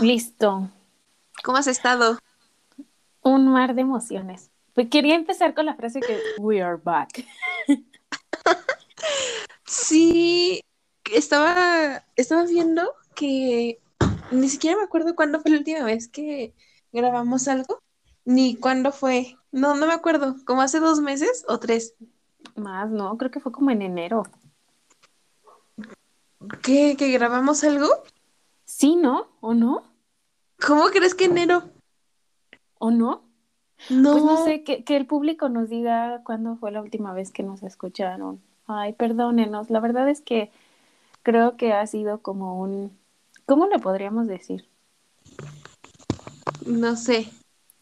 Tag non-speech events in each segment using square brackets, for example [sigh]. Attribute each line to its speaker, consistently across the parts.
Speaker 1: Listo.
Speaker 2: ¿Cómo has estado?
Speaker 1: Un mar de emociones. Pues quería empezar con la frase que we are back.
Speaker 2: Sí, estaba, estaba viendo que ni siquiera me acuerdo cuándo fue la última vez que grabamos algo, ni cuándo fue. No, no me acuerdo, como hace dos meses o tres.
Speaker 1: Más, no, creo que fue como en enero.
Speaker 2: ¿Qué? ¿Que grabamos algo?
Speaker 1: Sí, ¿no? ¿O no?
Speaker 2: ¿Cómo crees que enero?
Speaker 1: ¿O no?
Speaker 2: No.
Speaker 1: Pues no sé, que, que el público nos diga cuándo fue la última vez que nos escucharon. Ay, perdónenos. La verdad es que creo que ha sido como un... ¿Cómo le podríamos decir?
Speaker 2: No sé,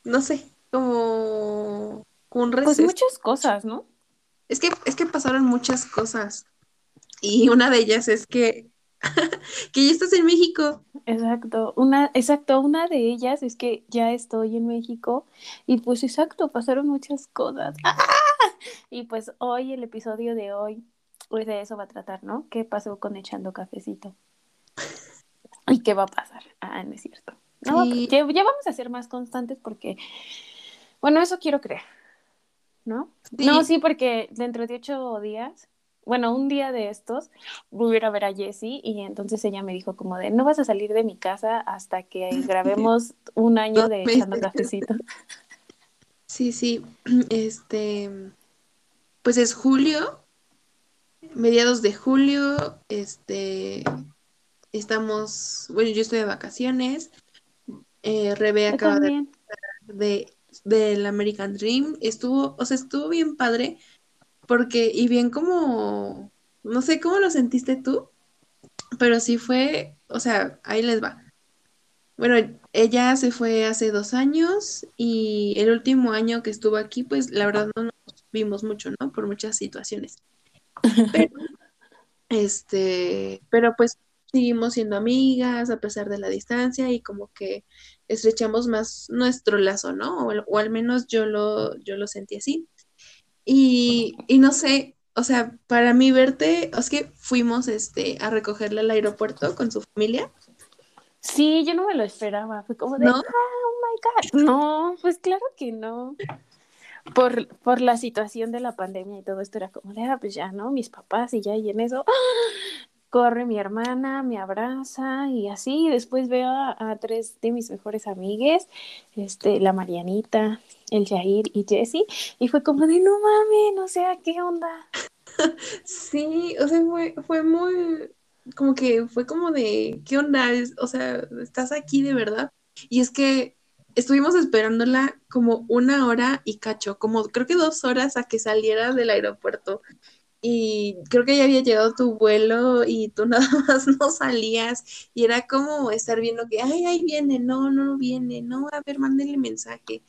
Speaker 2: no sé, como un
Speaker 1: Pues
Speaker 2: receso.
Speaker 1: muchas cosas, ¿no?
Speaker 2: Es que, es que pasaron muchas cosas. Y una de ellas es que, [laughs] que ya estás en México.
Speaker 1: Exacto, una, exacto, una de ellas es que ya estoy en México y pues exacto, pasaron muchas cosas. ¡Ah! Y pues hoy, el episodio de hoy, pues de eso va a tratar, ¿no? ¿Qué pasó con echando cafecito? ¿Y qué va a pasar? Ah, no es cierto. No,
Speaker 2: Sí.
Speaker 1: ya, ya vamos a ser más constantes porque, bueno, eso quiero creer, ¿no?
Speaker 2: Sí.
Speaker 1: No, sí, porque dentro de ocho días, bueno, un día de estos, voy a ir a ver a Jessie y entonces ella me dijo como de, no vas a salir de mi casa hasta que [laughs] grabemos un año de echando cafecito. [laughs]
Speaker 2: Sí, sí. [clears throat] Este, pues es julio, mediados de julio. Este, estamos, bueno, yo estoy de vacaciones. Eh, Rebe acaba de de del American Dream estuvo, o sea, estuvo bien padre porque y bien como no sé cómo lo sentiste tú, pero sí fue, o sea, ahí les va. Bueno, ella se fue hace dos años y el último año que estuvo aquí, pues la verdad no nos vimos mucho, ¿no? Por muchas situaciones. Pero, [laughs] este, pero pues seguimos siendo amigas a pesar de la distancia y como que estrechamos más nuestro lazo, ¿no? O, al- o al menos yo lo, yo lo sentí así. Y, y no sé, o sea, para mí verte, es que fuimos este, a recogerla al aeropuerto con su familia,
Speaker 1: Sí, yo no me lo esperaba. Fue como de,
Speaker 2: ¿no?
Speaker 1: ah, oh my God. No, pues claro que no. Por, por la situación de la pandemia y todo esto era como de, ah, pues ya, ¿no? Mis papás y ya, y en eso, ¡ah! Corre mi hermana, me abraza y así. Después veo a, tres de mis mejores amigues, este, la Marianita, el Jair y Jessie, y fue como de, no mames, o sea, ¿qué onda? [laughs]
Speaker 2: Sí, o sea, fue, fue muy, como que fue como de, ¿qué onda? O sea, ¿estás aquí de verdad? Y es que estuvimos esperándola como una hora y cacho, como creo que dos horas a que saliera del aeropuerto. Y creo que ya había llegado tu vuelo y tú [laughs] nada más no salías. Y era como estar viendo que, ay, ahí viene, no, no viene, no, a ver, mándenle mensaje.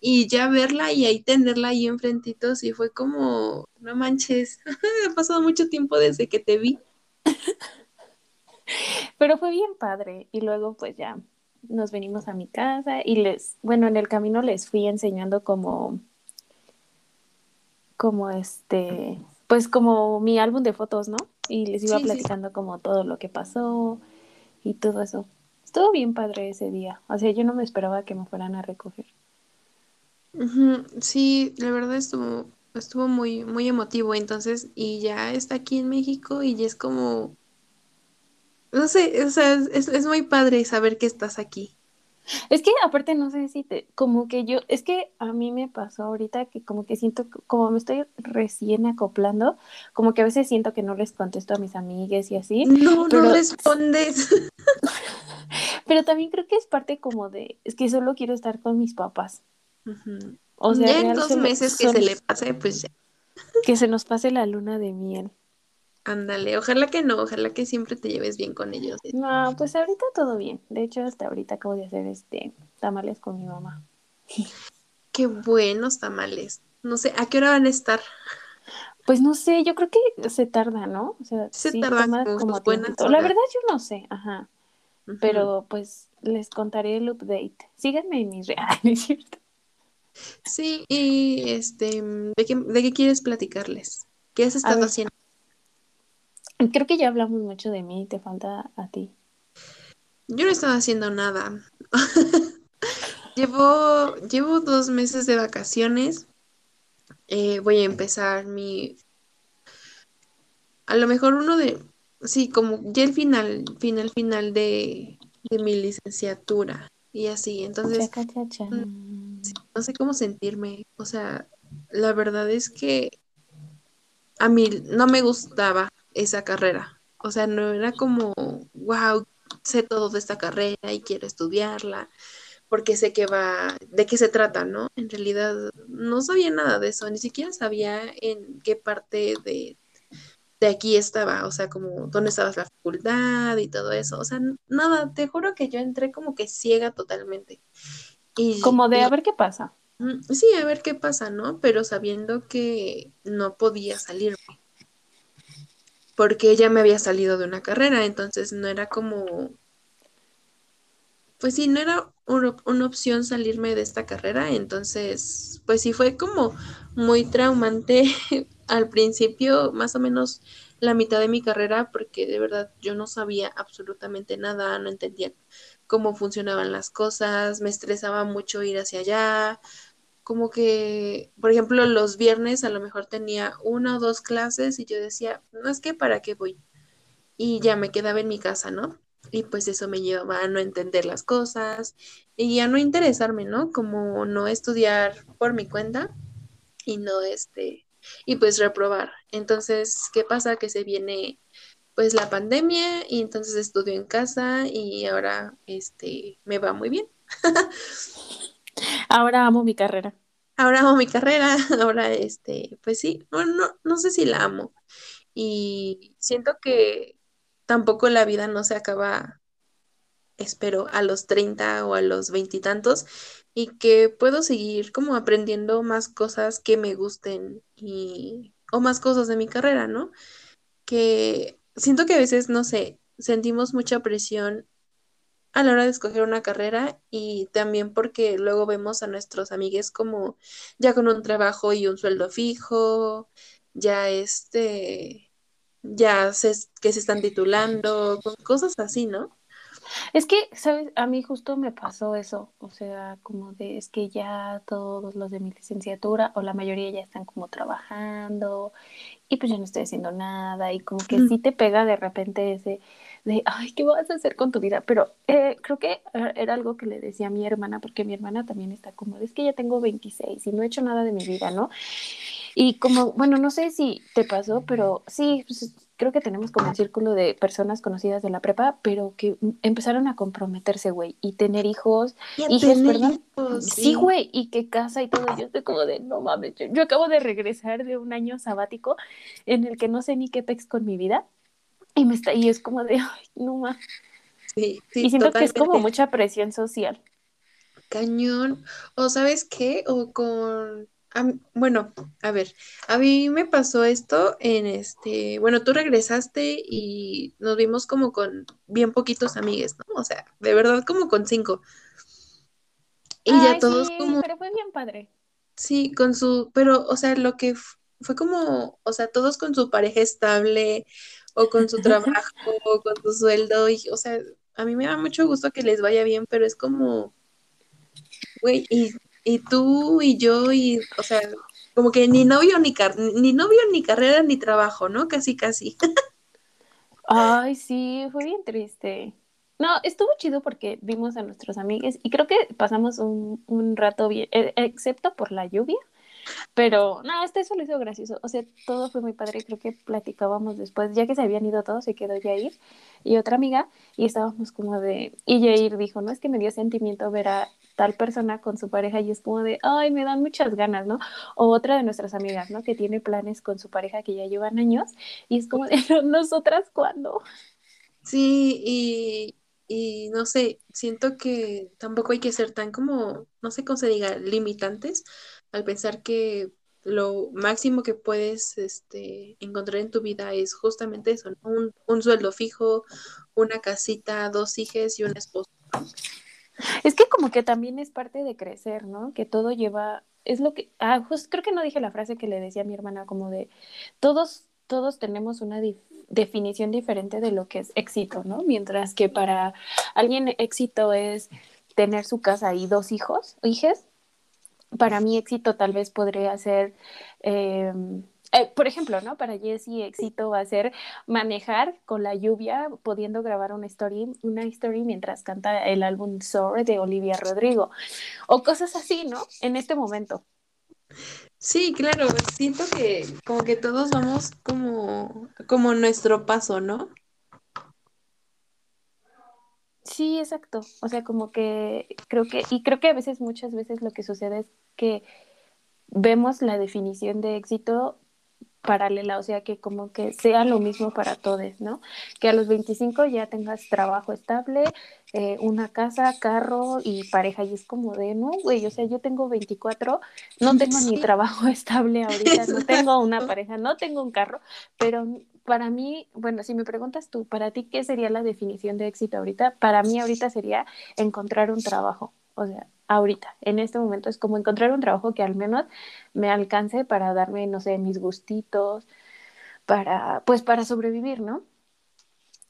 Speaker 2: Y ya verla y ahí tenerla ahí enfrentito, sí fue como, no manches, [laughs] ha pasado mucho tiempo desde que te vi. [laughs]
Speaker 1: Pero fue bien padre. Y luego, pues ya nos venimos a mi casa y les, bueno, en el camino les fui enseñando como, como este, pues como mi álbum de fotos, ¿no? Y les iba
Speaker 2: Sí, sí.
Speaker 1: platicando como todo lo que pasó y todo eso. Estuvo bien padre ese día. O sea, yo no me esperaba que me fueran a recoger.
Speaker 2: Sí, la verdad estuvo, estuvo muy, muy emotivo entonces, y ya está aquí en México y ya es como, no sé, o sea, es, es muy padre saber que estás aquí.
Speaker 1: Es que aparte no sé si te, como que yo, es que a mí me pasó ahorita que como que siento, como me estoy recién acoplando, como que a veces siento que no les contesto a mis amigues y así,
Speaker 2: No, no respondes. [laughs]
Speaker 1: pero también creo que es parte como de, es que solo quiero estar con mis papás. O sea,
Speaker 2: Ya en dos meses que se le pase, pues ya,
Speaker 1: que se nos pase la luna de miel.
Speaker 2: Ándale, ojalá que no, ojalá que siempre te lleves bien con ellos.
Speaker 1: No, pues ahorita todo bien. De hecho, hasta ahorita acabo de hacer este tamales con mi mamá.
Speaker 2: Qué buenos tamales. No sé, ¿a qué hora van a estar?
Speaker 1: Pues no sé, yo creo que se tarda, ¿no? O sea,
Speaker 2: Se
Speaker 1: sí
Speaker 2: tardan
Speaker 1: toma
Speaker 2: como buenas.
Speaker 1: La verdad yo no sé, ajá. Pero pues les contaré el update. Síganme en mis redes, ¿no es [laughs] cierto?
Speaker 2: Sí, y este, ¿de qué, de qué quieres platicarles? ¿Qué has estado haciendo?
Speaker 1: Creo que ya hablamos mucho de mí, te falta a ti.
Speaker 2: yo no estaba haciendo nada. [laughs] llevo, llevo dos meses de vacaciones. Eh, voy a empezar mi... A lo mejor uno de... Sí, como ya el final, final, final de, de mi licenciatura y así. Entonces, mm, no sé cómo sentirme. O sea, la verdad es que a mí no me gustaba esa carrera. O sea, no era como, wow, sé todo de esta carrera y quiero estudiarla, porque sé que va, de qué se trata, ¿no? En realidad no sabía nada de eso, ni siquiera sabía en qué parte de, de aquí estaba, o sea, como dónde estaba la facultad y todo eso. O sea, nada, te juro que yo entré como que ciega totalmente.
Speaker 1: Y, como de a ver qué pasa.
Speaker 2: Sí, a ver qué pasa, ¿no? Pero sabiendo que no podía salirme. Porque ella me había salido de una carrera, entonces no era como... Pues sí, no era una opción salirme de esta carrera, entonces, pues sí fue como muy traumante [laughs] al principio, más o menos la mitad de mi carrera, porque de verdad yo no sabía absolutamente nada, no entendía cómo funcionaban las cosas, me estresaba mucho ir hacia allá, como que, por ejemplo, los viernes a lo mejor tenía una o dos clases y yo decía, no es que para qué voy. Y ya me quedaba en mi casa, ¿no? Y pues eso me llevaba a no entender las cosas y a no interesarme, ¿no? Como no estudiar por mi cuenta y no este, y pues reprobar. Entonces, ¿qué pasa? Que se viene pues la pandemia y entonces estudio en casa y ahora este me va muy bien. [laughs]
Speaker 1: Ahora amo mi carrera.
Speaker 2: Ahora amo mi carrera, [laughs] ahora este, pues sí, no, no, no sé si la amo. Y siento que tampoco la vida no se acaba, espero, a los 30 o a los veintitantos, y, que puedo seguir como aprendiendo más cosas que me gusten y, o más cosas de mi carrera, ¿no? Que siento que a veces, no sé, sentimos mucha presión a la hora de escoger una carrera y también porque luego vemos a nuestros amigues como ya con un trabajo y un sueldo fijo, ya este, ya se, que se están titulando, con cosas así, ¿no?
Speaker 1: Es que, ¿sabes? A mí justo me pasó eso, o sea, como de, es que ya todos los de mi licenciatura o la mayoría ya están como trabajando y pues ya no estoy haciendo nada y como que sí te pega de repente ese de, ay, ¿qué vas a hacer con tu vida? Pero eh, creo que eh, era algo que le decía a mi hermana, porque mi hermana también está como, es que ya tengo 26 y no he hecho nada de mi vida, ¿no? Y como, bueno, no sé si te pasó, pero sí, pues, creo que tenemos como un círculo de personas conocidas de la prepa, pero que empezaron a comprometerse, güey, y tener hijos, hijos, perdón. sí, güey, y que casa y todo. Yo estoy como de, no mames, yo, yo, acabo de regresar de un año sabático en el que no sé ni qué pex con mi vida. Y, me está, y es como de, ay, no más. Sí, sí, y siento que es como mucha presión social.
Speaker 2: Cañón. O sabes qué, o con, bueno, a ver, a mí me pasó esto en este, bueno, tú regresaste y nos vimos como con bien poquitos amigues, ¿no? O sea, de verdad como con cinco.
Speaker 1: Y ya todos como... Pero fue bien padre.
Speaker 2: Sí, con su, pero, o sea, lo que fue como, o sea, todos con su pareja estable, o con su trabajo, [laughs] o con su sueldo, y, o sea, a mí me da mucho gusto que les vaya bien, pero es como, güey, y, y tú y yo, y, o sea, como que ni novio ni, car ni novio ni carrera ni trabajo, ¿no? Casi, casi. [laughs]
Speaker 1: Ay, sí, fue bien triste. No, estuvo chido porque vimos a nuestros amigos y creo que pasamos un, un rato bien, e, excepto por la lluvia. Pero no, este eso lo hizo gracioso. O sea, todo fue muy padre. Creo que platicábamos después, ya que se habían ido todos, se quedó Jair y otra amiga, y estábamos como de. Y Jair dijo: No es que me dio sentimiento ver a tal persona con su pareja, y es como de, ay, me dan muchas ganas, ¿no? O otra de nuestras amigas, ¿no? Que tiene planes con su pareja que ya llevan años, y es como de, [laughs] ¿nosotras cuándo?
Speaker 2: Sí, y, y no sé, siento que tampoco hay que ser tan como, no sé cómo se diga, limitantes al pensar que lo máximo que puedes este, encontrar en tu vida es justamente eso, un, un, sueldo fijo, una casita, dos hijas y un esposo.
Speaker 1: Es que como que también es parte de crecer, ¿no? Que todo lleva, es lo que, ah, creo que no dije la frase que le decía a mi hermana, como de, todos todos tenemos una definición diferente de lo que es éxito, ¿no? Mientras que para alguien éxito es tener su casa y dos hijos hijas, para mí éxito tal vez podría ser, em, eh, por ejemplo, ¿no? Para Jessie éxito va a ser manejar con la lluvia, pudiendo grabar una story, una story mientras canta el álbum Soar de Olivia Rodrigo, o cosas así, ¿no? En este momento.
Speaker 2: Sí, claro, siento que como que todos vamos como, como nuestro paso, ¿no?
Speaker 1: Sí, exacto. O sea, como que creo que, y creo que a veces, muchas veces lo que sucede es que vemos la definición de éxito paralela, o sea, que como que sea lo mismo para todos, ¿no? Que a los 25 ya tengas trabajo estable, eh, una casa, carro y pareja, y es como de, no, güey, o sea, yo tengo 24, no [laughs] tengo ni trabajo estable ahorita, no [laughs] tengo una pareja, no tengo un carro, pero para mí, bueno, si me preguntas tú, para ti, ¿qué sería la definición de éxito ahorita? Para mí ahorita sería encontrar un trabajo, o sea, ahorita, en este momento es como encontrar un trabajo que al menos me alcance para darme, no sé, mis gustitos, para, pues para sobrevivir, ¿no?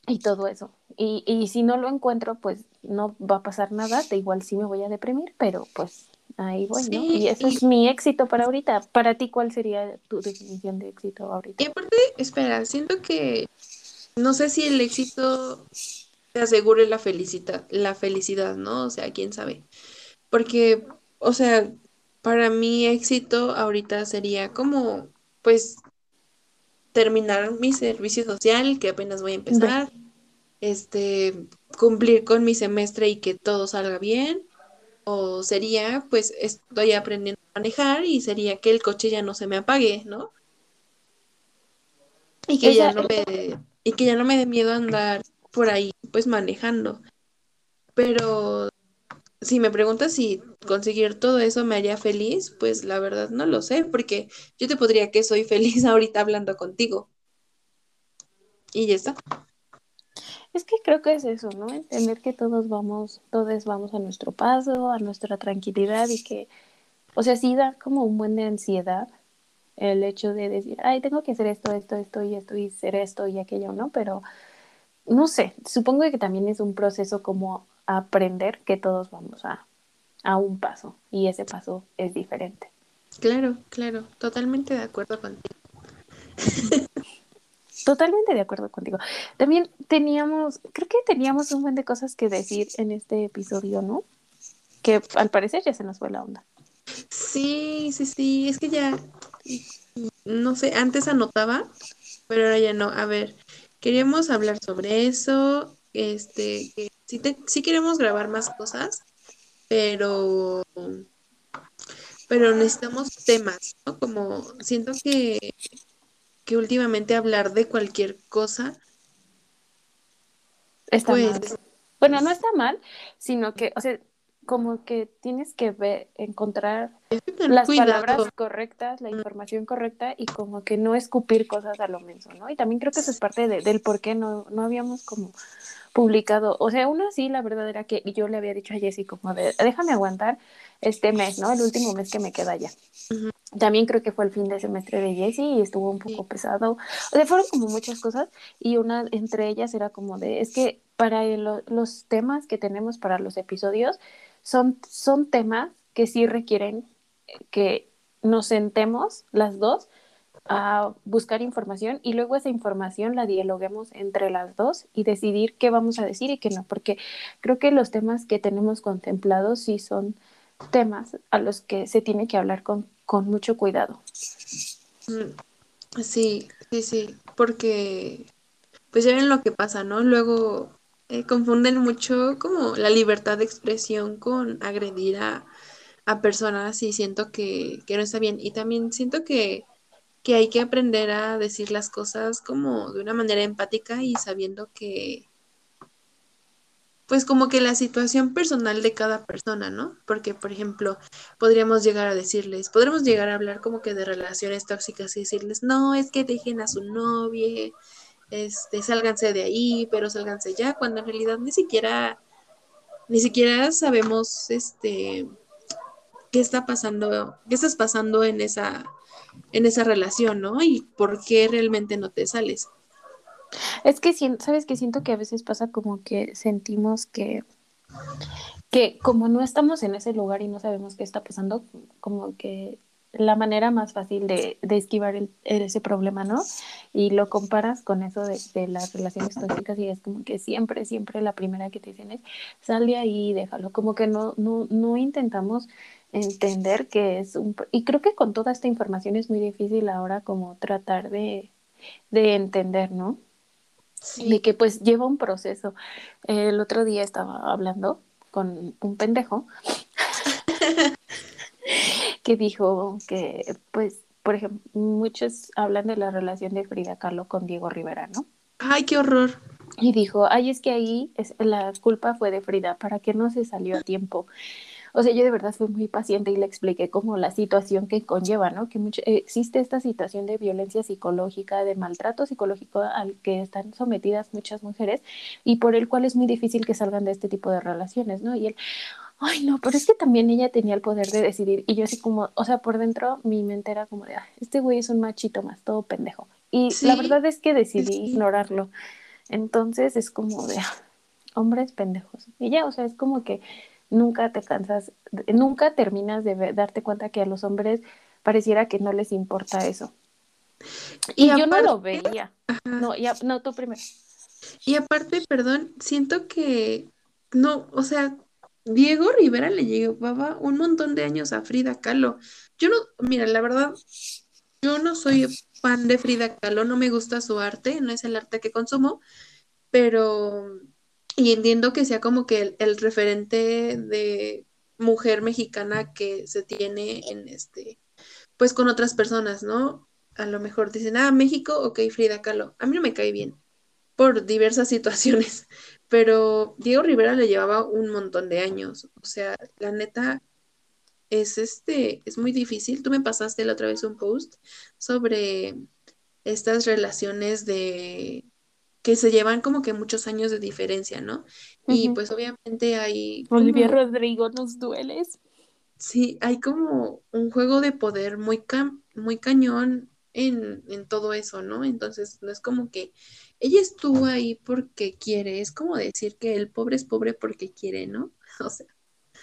Speaker 1: Y todo eso. Y, y si no lo encuentro, pues no va a pasar nada, de igual sí me voy a deprimir, pero pues ahí voy, ¿no? Y eso es mi éxito para ahorita. Para ti, ¿cuál sería tu definición de éxito ahorita?
Speaker 2: Y aparte, espera, siento que no sé si el éxito te asegure la felicidad, la felicidad, ¿no? O sea, quién sabe. Porque, o sea, para mí éxito ahorita sería como, pues, terminar mi servicio social, que apenas voy a empezar, este, cumplir con mi semestre y que todo salga bien, o sería, pues estoy aprendiendo a manejar y sería que el coche ya no se me apague, ¿no? Y que, ya no me, y que ya no me dé miedo andar por ahí, pues manejando. Pero si me preguntas si conseguir todo eso me haría feliz, pues la verdad no lo sé, porque yo te podría que soy [laughs] feliz ahorita hablando contigo. Y ya está.
Speaker 1: Es que creo que es eso, ¿no? Entender que todos vamos, todos vamos a nuestro paso, a nuestra tranquilidad y que, o sea, sí da como un buen de ansiedad el hecho de decir, ay, tengo que hacer esto, esto, esto y esto y hacer esto y aquello, ¿no? Pero no sé, supongo que también es un proceso como aprender que todos vamos a, a un paso y ese paso es diferente.
Speaker 2: Claro, claro, totalmente de acuerdo contigo.
Speaker 1: Totalmente de acuerdo contigo. También teníamos, creo que teníamos un buen de cosas que decir en este episodio, ¿no? Que al parecer ya se nos fue la onda.
Speaker 2: Sí, sí, sí, es que ya, no sé, antes anotaba, pero ahora ya no. A ver, queríamos hablar sobre eso, este, que sí, sí queremos grabar más cosas, pero, pero necesitamos temas, ¿no? Como siento que que últimamente hablar de cualquier cosa
Speaker 1: está pues, mal. Bueno, no está mal, sino que, o sea, como que tienes que ver, encontrar las palabras correctas, la información correcta y como que no escupir cosas a lo menso, ¿no? Y también creo que eso es parte del por qué no, no habíamos como publicado, o sea, una sí, la verdad era que yo le había dicho a Jessy como de, déjame aguantar este mes, ¿no? El último mes que me queda ya. También creo que fue el fin de semestre de Jessie y estuvo un poco pesado. O sea, fueron como muchas cosas y una entre ellas era como de, es que para los temas que tenemos para los episodios son, son temas que sí requieren que nos sentemos las dos a buscar información y luego esa información la dialoguemos entre las dos y decidir qué vamos a decir y qué no, porque creo que los temas que tenemos contemplados sí son temas a los que se tiene que hablar con, con mucho cuidado.
Speaker 2: Mm, sí, sí, sí, porque pues ya ven lo que pasa, ¿no? Luego eh, confunden mucho como la libertad de expresión con agredir a, a personas y siento que, que no está bien. Y también siento que que hay que aprender a decir las cosas como de una manera empática y sabiendo que, pues como que la situación personal de cada persona, ¿no? Porque, por ejemplo, podríamos llegar a decirles, podríamos llegar a hablar como que de relaciones tóxicas y decirles, no, es que dejen a su novia, este, sálganse de ahí, pero sálganse ya, cuando en realidad ni siquiera, ni siquiera sabemos, este, qué está pasando, qué estás pasando en esa en esa relación, ¿no? Y por qué realmente no te sales.
Speaker 1: Es que, ¿sabes que Siento que a veces pasa como que sentimos que, que como no estamos en ese lugar y no sabemos qué está pasando, como que la manera más fácil de, de esquivar el, ese problema, ¿no? Y lo comparas con eso de, de, las relaciones tóxicas y es como que siempre, siempre la primera que te dicen es, sal de ahí, déjalo, como que no, no, no intentamos entender que es un... Y creo que con toda esta información es muy difícil ahora como tratar de, de entender, ¿no? Sí. De que pues lleva un proceso. El otro día estaba hablando con un pendejo que dijo que, pues, por ejemplo, muchos hablan de la relación de Frida Kahlo con Diego Rivera, ¿no?
Speaker 2: Ay, qué horror.
Speaker 1: Y dijo, ay, es que ahí es, la culpa fue de Frida, ¿para que no se salió a tiempo? O sea, yo de verdad fui muy paciente y le expliqué como la situación que conlleva, ¿no? Que mucho, existe esta situación de violencia psicológica, de maltrato psicológico al que están sometidas muchas mujeres y por el cual es muy difícil que salgan de este tipo de relaciones, ¿no? Y él, ay, no, pero es que también ella tenía el poder de decidir y yo así como, o sea, por dentro mi mente era como de, este güey es un machito más, todo pendejo. Y ¿Sí? la verdad es que decidí sí. ignorarlo. Entonces es como de, ah, hombres pendejos. Y ya, o sea, es como que nunca te cansas, nunca terminas de ver, darte cuenta que a los hombres pareciera que no les importa eso. Y, y yo no lo veía. Ajá. No, ya, no, tú primero.
Speaker 2: Y aparte, perdón, siento que no, o sea, Diego Rivera le llevaba un montón de años a Frida Kahlo. Yo no, mira, la verdad, yo no soy fan de Frida Kahlo, no me gusta su arte, no es el arte que consumo, pero y entiendo que sea como que el, el, referente de mujer mexicana que se tiene en este, pues con otras personas, ¿no? A lo mejor dicen, ah, México, ok, Frida Kahlo. A mí no me cae bien por diversas [laughs] situaciones, pero Diego Rivera le llevaba un montón de años. O sea, la neta es este, es muy difícil. Tú me pasaste la otra vez un post sobre estas relaciones de que se llevan como que muchos años de diferencia, ¿no? Uh -huh. Y pues obviamente hay...
Speaker 1: Como... Olivia Rodrigo, nos dueles.
Speaker 2: Sí, hay como un juego de poder muy, ca muy cañón en, en, todo eso, ¿no? Entonces, no es como que ella estuvo ahí porque quiere, es como decir que el pobre es pobre porque quiere, ¿no? [laughs] O sea.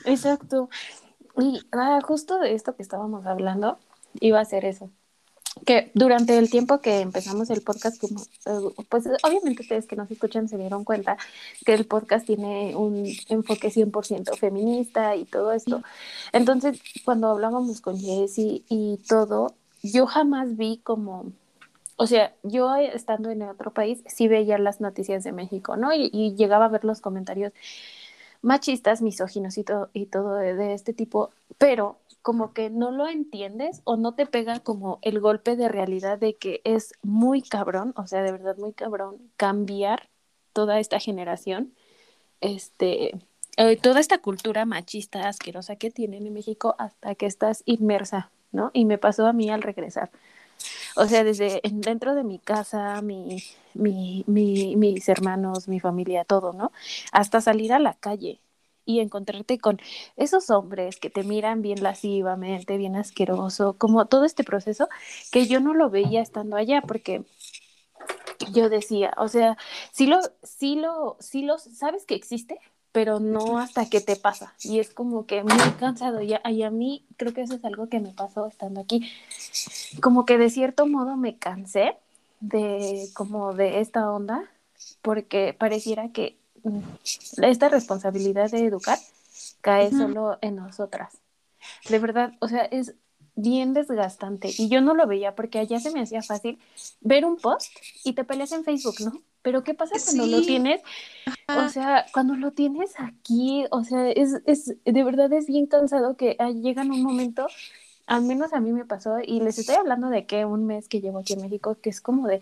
Speaker 1: Exacto. Y ah, justo de esto que estábamos hablando, iba a ser eso que durante el tiempo que empezamos el podcast, como, uh, pues obviamente ustedes que nos escuchan se dieron cuenta que el podcast tiene un enfoque 100% feminista y todo esto. Entonces, cuando hablábamos con Jessie y todo, yo jamás vi como, o sea, yo estando en otro país, sí veía las noticias de México, ¿no? Y, y llegaba a ver los comentarios machistas, misóginos y todo, y todo de, de este tipo, pero como que no lo entiendes o no te pega como el golpe de realidad de que es muy cabrón, o sea, de verdad muy cabrón cambiar toda esta generación, este, eh, toda esta cultura machista asquerosa que tienen en México hasta que estás inmersa, ¿no? Y me pasó a mí al regresar. O sea, desde dentro de mi casa, mi, mi, mi, mis hermanos, mi familia, todo, ¿no? Hasta salir a la calle y encontrarte con esos hombres que te miran bien lascivamente, bien asqueroso, como todo este proceso que yo no lo veía estando allá porque yo decía, o sea, sí lo, sí lo, sí lo, sabes que existe, pero no hasta que te pasa. Y es como que muy cansado. Y a, y a mí creo que eso es algo que me pasó estando aquí. Como que de cierto modo me cansé de como de esta onda, porque pareciera que esta responsabilidad de educar cae uh -huh. solo en nosotras. De verdad, o sea, es bien desgastante y yo no lo veía porque allá se me hacía fácil ver un post y te peleas en Facebook, ¿no? Pero ¿qué pasa cuando sí. lo tienes? O sea, cuando lo tienes aquí, o sea, es, es de verdad es bien cansado que llega en un momento, al menos a mí me pasó, y les estoy hablando de que un mes que llevo aquí en México, que es como de,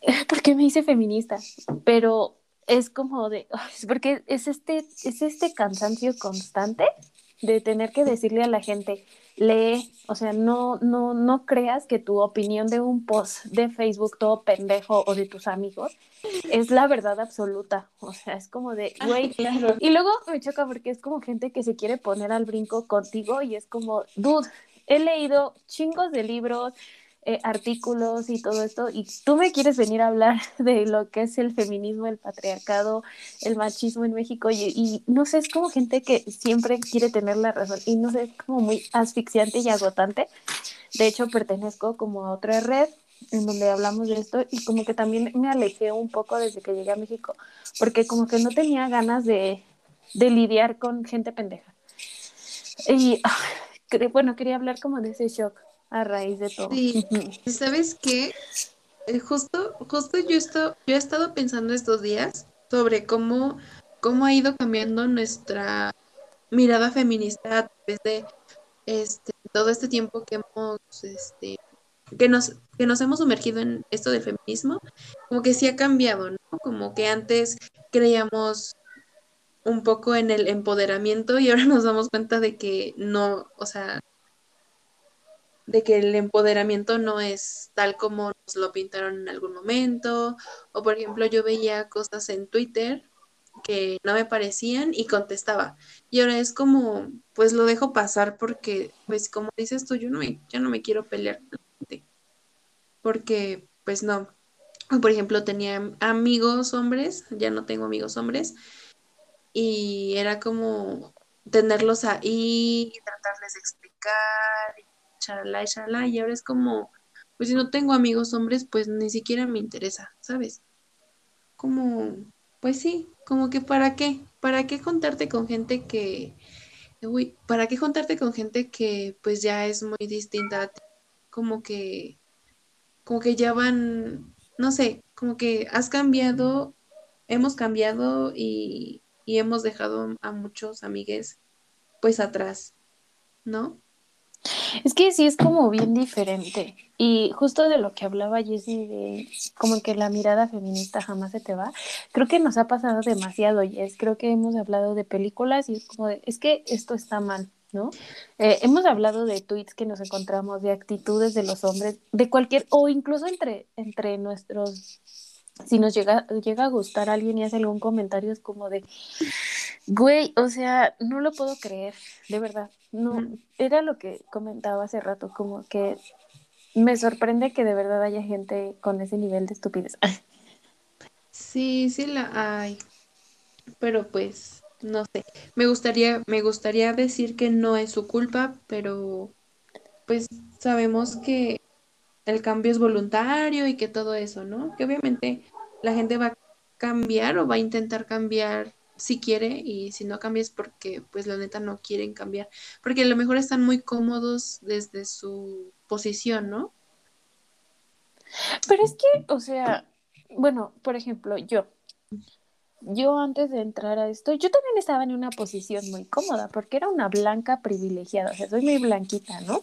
Speaker 1: [laughs] porque me hice feminista, pero es como de, [laughs] porque es este, es este cansancio constante de tener que decirle a la gente, lee, o sea, no, no, no creas que tu opinión de un post de Facebook todo pendejo o de tus amigos es la verdad absoluta. O sea, es como de, güey, claro. y luego me choca porque es como gente que se quiere poner al brinco contigo y es como, dude, he leído chingos de libros, eh, artículos y todo esto, y tú me quieres venir a hablar [laughs] de lo que es el feminismo, el patriarcado, el machismo en México, y, y, no sé, es como gente que siempre quiere tener la razón, y no sé, es como muy asfixiante y agotante. De hecho, pertenezco como a otra red en donde hablamos de esto y como que también me alejé un poco desde que llegué a México, porque como que no tenía ganas de, de lidiar con gente pendeja. Y [sighs] bueno, quería hablar como de ese shock a raíz de todo.
Speaker 2: Sí, ¿sabes qué? Eh, justo, justo yo, esto, yo he estado pensando estos días sobre cómo, cómo ha ido cambiando nuestra mirada feminista a través de este, todo este tiempo que hemos, este, que nos, que nos hemos sumergido en esto del feminismo, como que sí ha cambiado, ¿no? Como que antes creíamos un poco en el empoderamiento y ahora nos damos cuenta de que no, o sea, de que el empoderamiento no es tal como nos lo pintaron en algún momento, o por ejemplo yo veía cosas en Twitter que no me parecían y contestaba. Y ahora es como, pues lo dejo pasar porque, pues como dices tú, yo no me, yo no me quiero pelear. Porque, pues no. Por ejemplo, tenía amigos hombres, ya no tengo amigos hombres, y era como tenerlos ahí tratarles de explicar charla, charla, y ahora es como, pues si no tengo amigos hombres, pues ni siquiera me interesa, ¿sabes? Como, pues sí, como que para qué, para qué contarte con gente que, uy, para qué contarte con gente que pues ya es muy distinta a ti, como que, como que ya van, no sé, como que has cambiado, hemos cambiado y, y hemos dejado a muchos amigues pues atrás, ¿no?
Speaker 1: Es que sí es como bien diferente. Y justo de lo que hablaba Jessie, de como que la mirada feminista jamás se te va, creo que nos ha pasado demasiado, Jess. Creo que hemos hablado de películas y es como de, es que esto está mal, ¿no? Eh, hemos hablado de tweets que nos encontramos, de actitudes de los hombres, de cualquier, o incluso entre, entre nuestros si nos llega, llega a gustar a alguien y hace algún comentario, es como de, güey, o sea, no lo puedo creer, de verdad. No, era lo que comentaba hace rato, como que me sorprende que de verdad haya gente con ese nivel de estupidez.
Speaker 2: Sí, sí la hay. Pero pues, no sé. Me gustaría, me gustaría decir que no es su culpa, pero pues sabemos que el cambio es voluntario y que todo eso, ¿no? Que obviamente la gente va a cambiar o va a intentar cambiar si quiere y si no cambia es porque pues la neta no quieren cambiar, porque a lo mejor están muy cómodos desde su posición, ¿no?
Speaker 1: Pero es que, o sea, bueno, por ejemplo, yo, yo antes de entrar a esto, yo también estaba en una posición muy cómoda porque era una blanca privilegiada, o sea, soy muy blanquita, ¿no?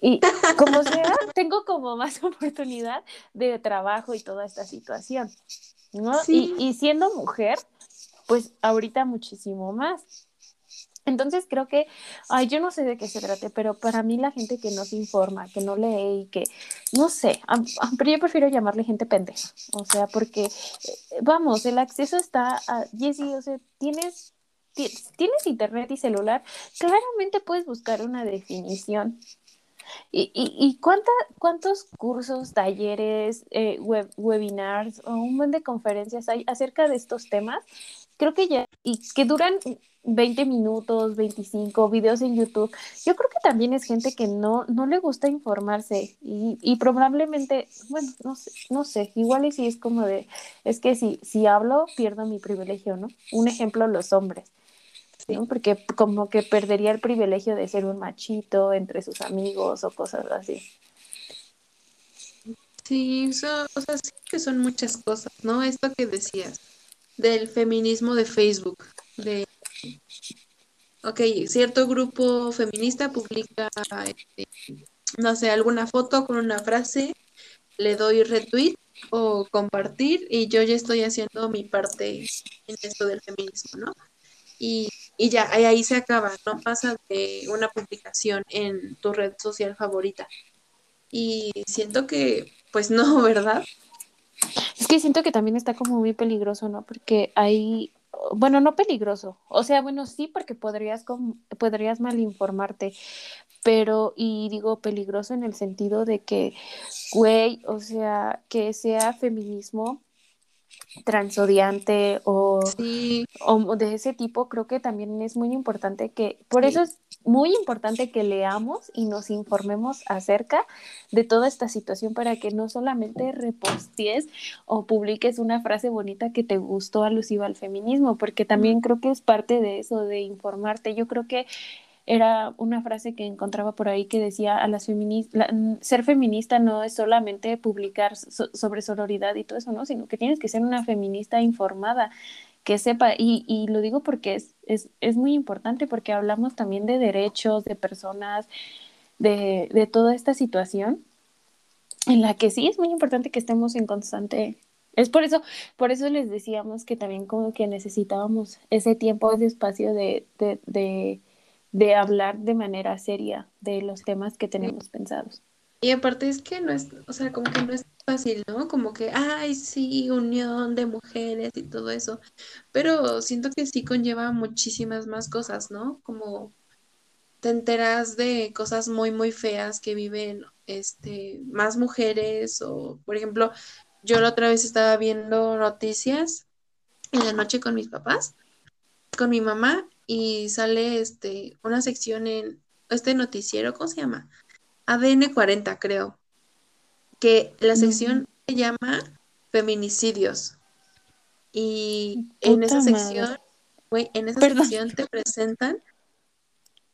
Speaker 1: Y [laughs] como sea, tengo como más [laughs] oportunidad de trabajo y toda esta situación, ¿no? Y, y siendo mujer, pues ahorita muchísimo más. Entonces creo que, ay, yo no sé de qué se trate, pero para mí la gente que no se informa, que no lee y que, no sé, pero yo prefiero llamarle gente pendeja, o sea, porque, eh, vamos, el acceso está a, Jessie, o sea, tienes, tienes internet y celular, claramente puedes buscar una definición ¿Y, y, cuánta, cuántos cursos, talleres, eh, webinars o un buen de conferencias hay acerca de estos temas? Creo que ya, y que duran 20 minutos, 25 videos en YouTube. Yo creo que también es gente que no, no le gusta informarse y, y probablemente, bueno, no sé, no sé, igual y si es como de, es que si, si hablo pierdo mi privilegio, ¿no? Un ejemplo, los hombres. Porque como que perdería el privilegio de ser un machito entre sus amigos o cosas así.
Speaker 2: Sí, o sea, sí que son muchas cosas, ¿no? Esto que decías del feminismo de Facebook, de ok, cierto grupo feminista publica, este, no sé, alguna foto con una frase, le doy retweet o compartir y yo ya estoy haciendo mi parte en esto del feminismo, ¿no? Y y ya, ahí se acaba, no pasa de una publicación en tu red social favorita. Y siento que, pues no, [laughs] ¿verdad?
Speaker 1: Es que siento que también está como muy peligroso, ¿no? Porque hay, bueno, no peligroso, o sea, bueno, sí, porque podrías, podrías mal informarte, pero, y digo peligroso en el sentido de que, güey, o sea, que sea feminismo transodiante o, o, de ese tipo, creo que también es muy importante que, por eso es muy importante que leamos y nos informemos acerca de toda esta situación para que no solamente reposties o publiques una frase bonita que te gustó alusiva al feminismo, porque también creo que es parte de eso, de informarte. Yo creo que era una frase que encontraba por ahí que decía a las feministas, ser feminista no es solamente publicar sobre sororidad y todo eso, ¿no? Sino que tienes que ser una feminista informada, que sepa, y, y lo digo porque es, es, es, muy importante, porque hablamos también de derechos, de personas, de, de toda esta situación en la que sí es muy importante que estemos en constante es por eso, por eso les decíamos que también como que necesitábamos ese tiempo, ese espacio de, de, de, de hablar de manera seria de los temas que tenemos pensados.
Speaker 2: Y aparte es que no es, o sea, como que no es fácil, ¿no? Como que, ay, sí, unión de mujeres y todo eso, pero siento que sí conlleva muchísimas más cosas, ¿no? Como te enteras de cosas muy, muy feas que viven, este, más mujeres o, por ejemplo, yo la otra vez estaba viendo noticias en la noche con mis papás, con mi mamá, y sale este, una sección en este noticiero, ¿cómo se llama? ADN 40, creo. Que la sección se llama Feminicidios. Y en esa sección, en esa sección te presentan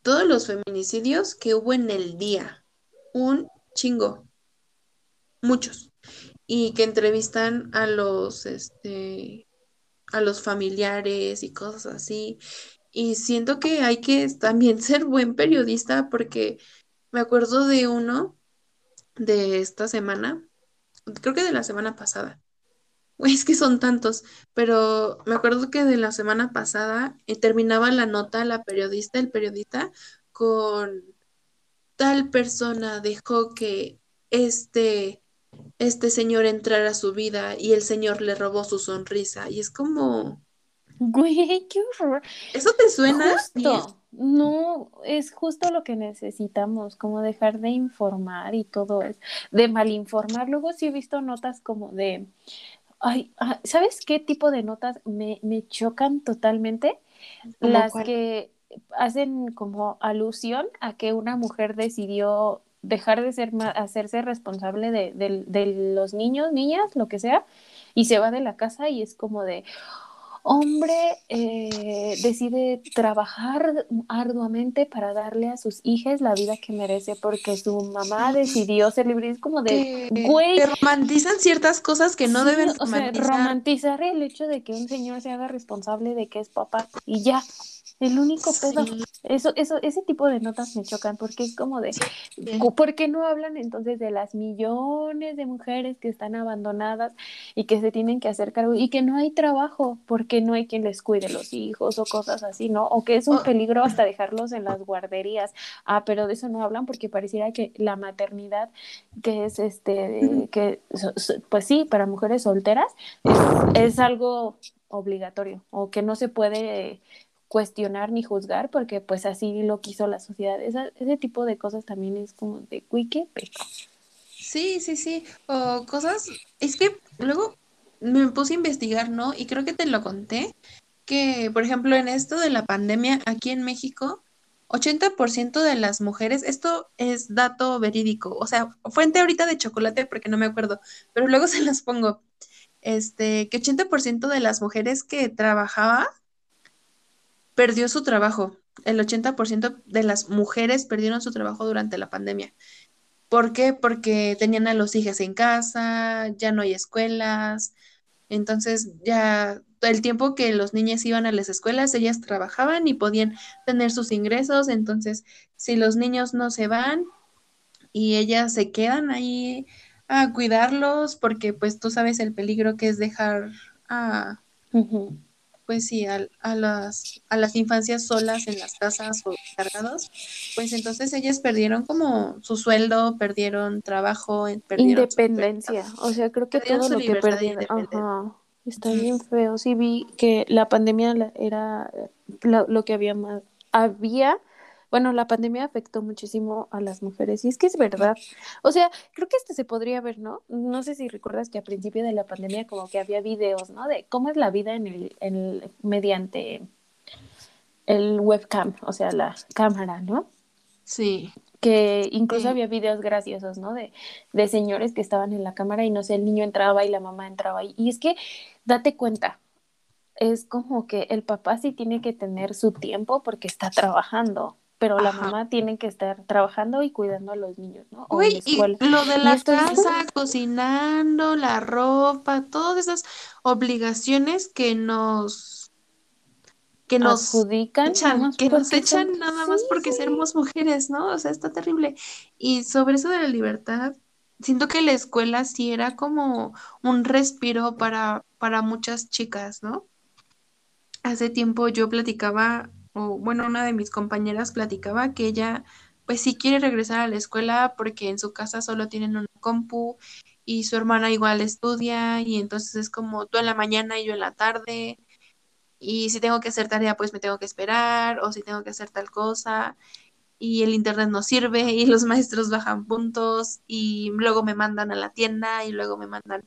Speaker 2: todos los feminicidios que hubo en el día. Un chingo. Muchos. Y que entrevistan a los, este, a los familiares y cosas así. Y siento que hay que también [laughs] ser buen periodista porque me acuerdo de uno de esta semana, creo que de la semana pasada. [laughs] Es que son tantos, pero me acuerdo que de la semana pasada eh, terminaba la nota la periodista, el periodista, con tal persona dejó que este, este señor entrara a su vida y el señor le robó su sonrisa. Y es como,
Speaker 1: Güey, qué horror.
Speaker 2: ¿Eso te suena?
Speaker 1: No, es justo lo que necesitamos, como dejar de informar y todo eso, de malinformar. Luego sí he visto notas como de, ay, ah, ¿sabes qué tipo de notas me, me chocan totalmente? Las que hacen como alusión a que una mujer decidió dejar de ser hacerse responsable de, de los niños, niñas, lo que sea, y se va de la casa y es como de, hombre eh, decide trabajar arduamente para darle a sus hijas la vida que merece porque su mamá decidió ser libre. Es como de, güey.
Speaker 2: romantizan ciertas cosas que no deben
Speaker 1: romantizar. O sea, romantizar el hecho de que un señor se haga responsable de que es papá y ya. El único pedo. Eso, eso, ese tipo de notas me chocan porque es como de, ¿por qué no hablan entonces de las millones de mujeres que están abandonadas y que se tienen que hacer cargo y que no hay trabajo porque no hay quien les cuide los hijos o cosas así, ¿no? O que es un peligro hasta dejarlos en las guarderías. Ah, pero de eso no hablan porque pareciera que la maternidad, que es este, que, pues sí, para mujeres solteras, es, es algo obligatorio o que no se puede cuestionar ni juzgar porque pues así lo quiso la sociedad. ese tipo de cosas también es como de qué
Speaker 2: Sí, sí, sí. O cosas, es que luego me puse a investigar, ¿no? Y creo que te lo conté, que por ejemplo en esto de la pandemia aquí en México, 80% de las mujeres, esto es dato verídico, o sea, fuente ahorita de chocolate porque no me acuerdo, pero luego [laughs] se las pongo. Este, que 80% de las mujeres que trabajaba perdió su trabajo. El 80% de las mujeres perdieron su trabajo durante la pandemia. ¿Por qué? Porque tenían a los hijos en casa, ya no hay escuelas. Entonces, ya el tiempo que los niños iban a las escuelas, ellas trabajaban y podían tener sus ingresos. Entonces, si los niños no se van y ellas se quedan ahí a cuidarlos, porque pues tú sabes el peligro que es dejar a pues sí, a, a, las, a las infancias solas en las casas o cargados, pues entonces ellas perdieron como su sueldo, perdieron trabajo, perdieron
Speaker 1: independencia, o sea, creo que todo lo que perdieron, ajá, está bien feo, sí vi que la pandemia era lo, que había más, había bueno, la pandemia afectó muchísimo a las mujeres y es que es verdad. O sea, creo que este se podría ver, ¿no? No sé si recuerdas que a principio de la pandemia como que había videos, ¿no? De cómo es la vida en el, en el mediante el webcam, o sea, la cámara, ¿no?
Speaker 2: Sí.
Speaker 1: Que incluso había videos graciosos, ¿no? De, de señores que estaban en la cámara y no sé, el niño entraba y la mamá entraba. Y, y es que, date cuenta, es como que el papá sí tiene que tener su tiempo porque está trabajando, pero la mamá tiene que estar trabajando y cuidando a los niños, ¿no?
Speaker 2: Uy, y lo de la casa, cocinando, la ropa, todas esas obligaciones que nos que nos
Speaker 1: adjudican,
Speaker 2: echan, que nos echan nada más porque seremos mujeres, ¿no? O sea, está terrible. Y sobre eso de la libertad, siento que la escuela sí era como un respiro para, para muchas chicas, ¿no? hace tiempo yo platicaba, o bueno, una de mis compañeras platicaba que ella pues sí quiere regresar a la escuela porque en su casa solo tienen una compu y su hermana igual estudia y entonces es como tú en la mañana y yo en la tarde y si tengo que hacer tarea pues me tengo que esperar o si tengo que hacer tal cosa y el internet no sirve [laughs] y los maestros bajan puntos y luego me mandan a la tienda y luego me mandan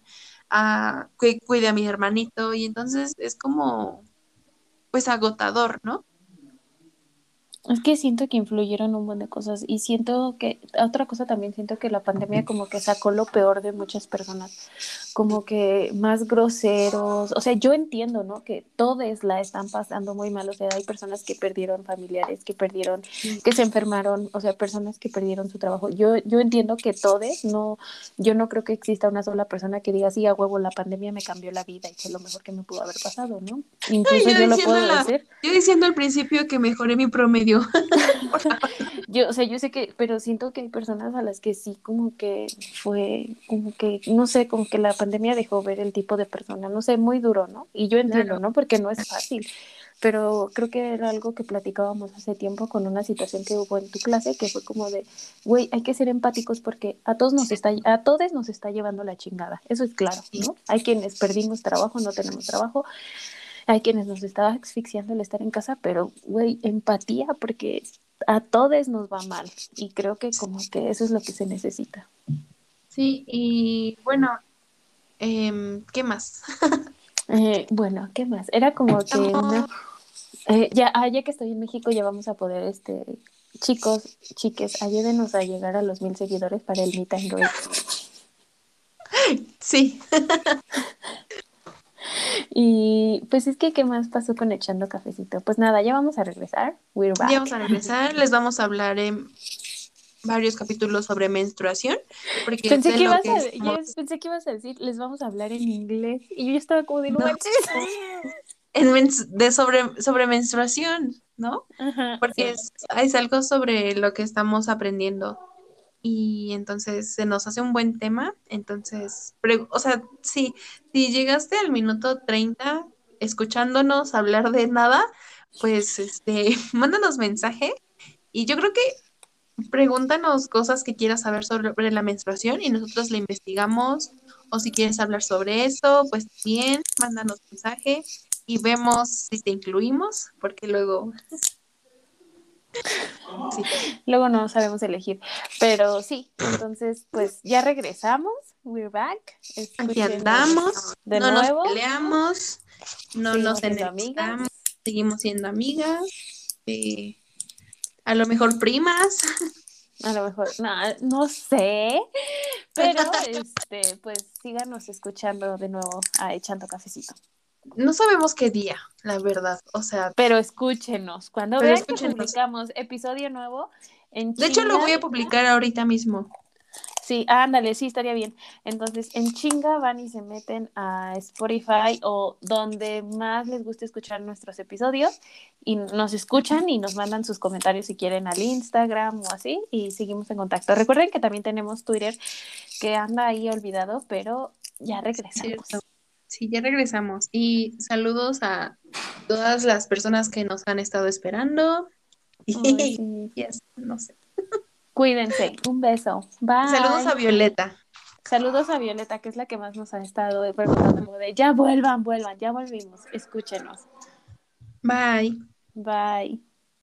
Speaker 2: a que cuide a mi hermanito y entonces es como pues agotador, ¿no?
Speaker 1: Es que siento que influyeron un montón de cosas y siento que, otra cosa también siento que la pandemia como que sacó lo peor de muchas personas, como que más groseros, o sea, yo entiendo, ¿no? Que todos la están pasando muy mal, o sea, hay personas que perdieron familiares, que perdieron, que se enfermaron, o sea, personas que perdieron su trabajo. Yo, yo entiendo que todos, no, yo no creo que exista una sola persona que diga, sí, a huevo, la pandemia me cambió la vida y fue lo mejor que me pudo haber pasado, ¿no? Incluso yo, lo puedo decir.
Speaker 2: Yo diciendo al principio que mejoré mi promedio [laughs] [laughs]
Speaker 1: yo, o sea, yo sé que, pero siento que hay personas a las que sí como que fue, como que, no sé, como que la pandemia dejó ver el tipo de persona, no sé, muy duro, ¿no? Y yo entiendo, ¿no? Porque no es fácil. Pero creo que era algo que platicábamos hace tiempo con una situación que hubo en tu clase, que fue como de, güey, hay que ser empáticos porque a todos nos está, a todos nos está llevando la chingada. Eso es claro, ¿no? Hay quienes perdimos trabajo, no tenemos trabajo hay quienes nos estaba asfixiando el estar en casa, pero, güey, empatía porque a todos nos va mal y creo que como que eso es lo que se necesita.
Speaker 2: Sí, y bueno, eh, ¿qué más?
Speaker 1: eh, bueno, ¿qué más? Era como que eh, ya, ah, ya que estoy en México ya vamos a poder, este, chicos, chiques, ayúdenos a llegar a los mil seguidores para el Meet and Greet.
Speaker 2: Sí. [laughs]
Speaker 1: Y pues es que, ¿qué más pasó con Echando Cafecito? Pues nada, ya vamos a regresar.
Speaker 2: We're back. Ya vamos a regresar. Les vamos a hablar en varios capítulos sobre menstruación.
Speaker 1: Porque pensé, que, ibas a, pensé que ibas a decir, les vamos a hablar en inglés. Y yo estaba como de, no,
Speaker 2: de sobre, sobre menstruación, ¿no? porque es, es algo sobre lo que estamos aprendiendo y entonces se nos hace un buen tema. Entonces, o sea, sí, si llegaste al minuto 30 escuchándonos hablar de nada, pues este, [laughs] mándanos mensaje y yo creo que pregúntanos cosas que quieras saber sobre, la menstruación y nosotros la investigamos. O si quieres hablar sobre eso, pues bien, mándanos mensaje y vemos si te incluimos, porque luego [laughs]
Speaker 1: Luego no sabemos elegir, pero sí, entonces pues ya regresamos, we're back.
Speaker 2: Aquí andamos, de no nuevo. nos peleamos, no nos amigas. seguimos siendo amigas, eh, a lo mejor primas.
Speaker 1: A lo mejor, no, no sé, pero este, pues síganos escuchando de nuevo a Echando Cafecito
Speaker 2: no sabemos qué día, la verdad. O sea.
Speaker 1: Pero escúchenos. Cuando vean que publicamos episodio nuevo
Speaker 2: en De hecho, lo voy a publicar ahorita mismo.
Speaker 1: Sí, ándale, sí, estaría bien. Entonces, en chinga van y se meten a Spotify o donde más les guste escuchar nuestros episodios y nos escuchan y nos mandan sus comentarios si quieren al Instagram o así y seguimos en contacto. Recuerden que también tenemos Twitter que anda ahí olvidado, pero ya regresamos.
Speaker 2: Sí, ya regresamos. Y saludos a todas las personas que nos han estado esperando. [laughs] Y no sé.
Speaker 1: Cuídense. Un beso. Bye.
Speaker 2: Saludos a Violeta.
Speaker 1: Saludos a Violeta, que es la que más nos ha estado preguntando de ya vuelvan, vuelvan, ya volvimos. Escúchenos.
Speaker 2: Bye.
Speaker 1: Bye.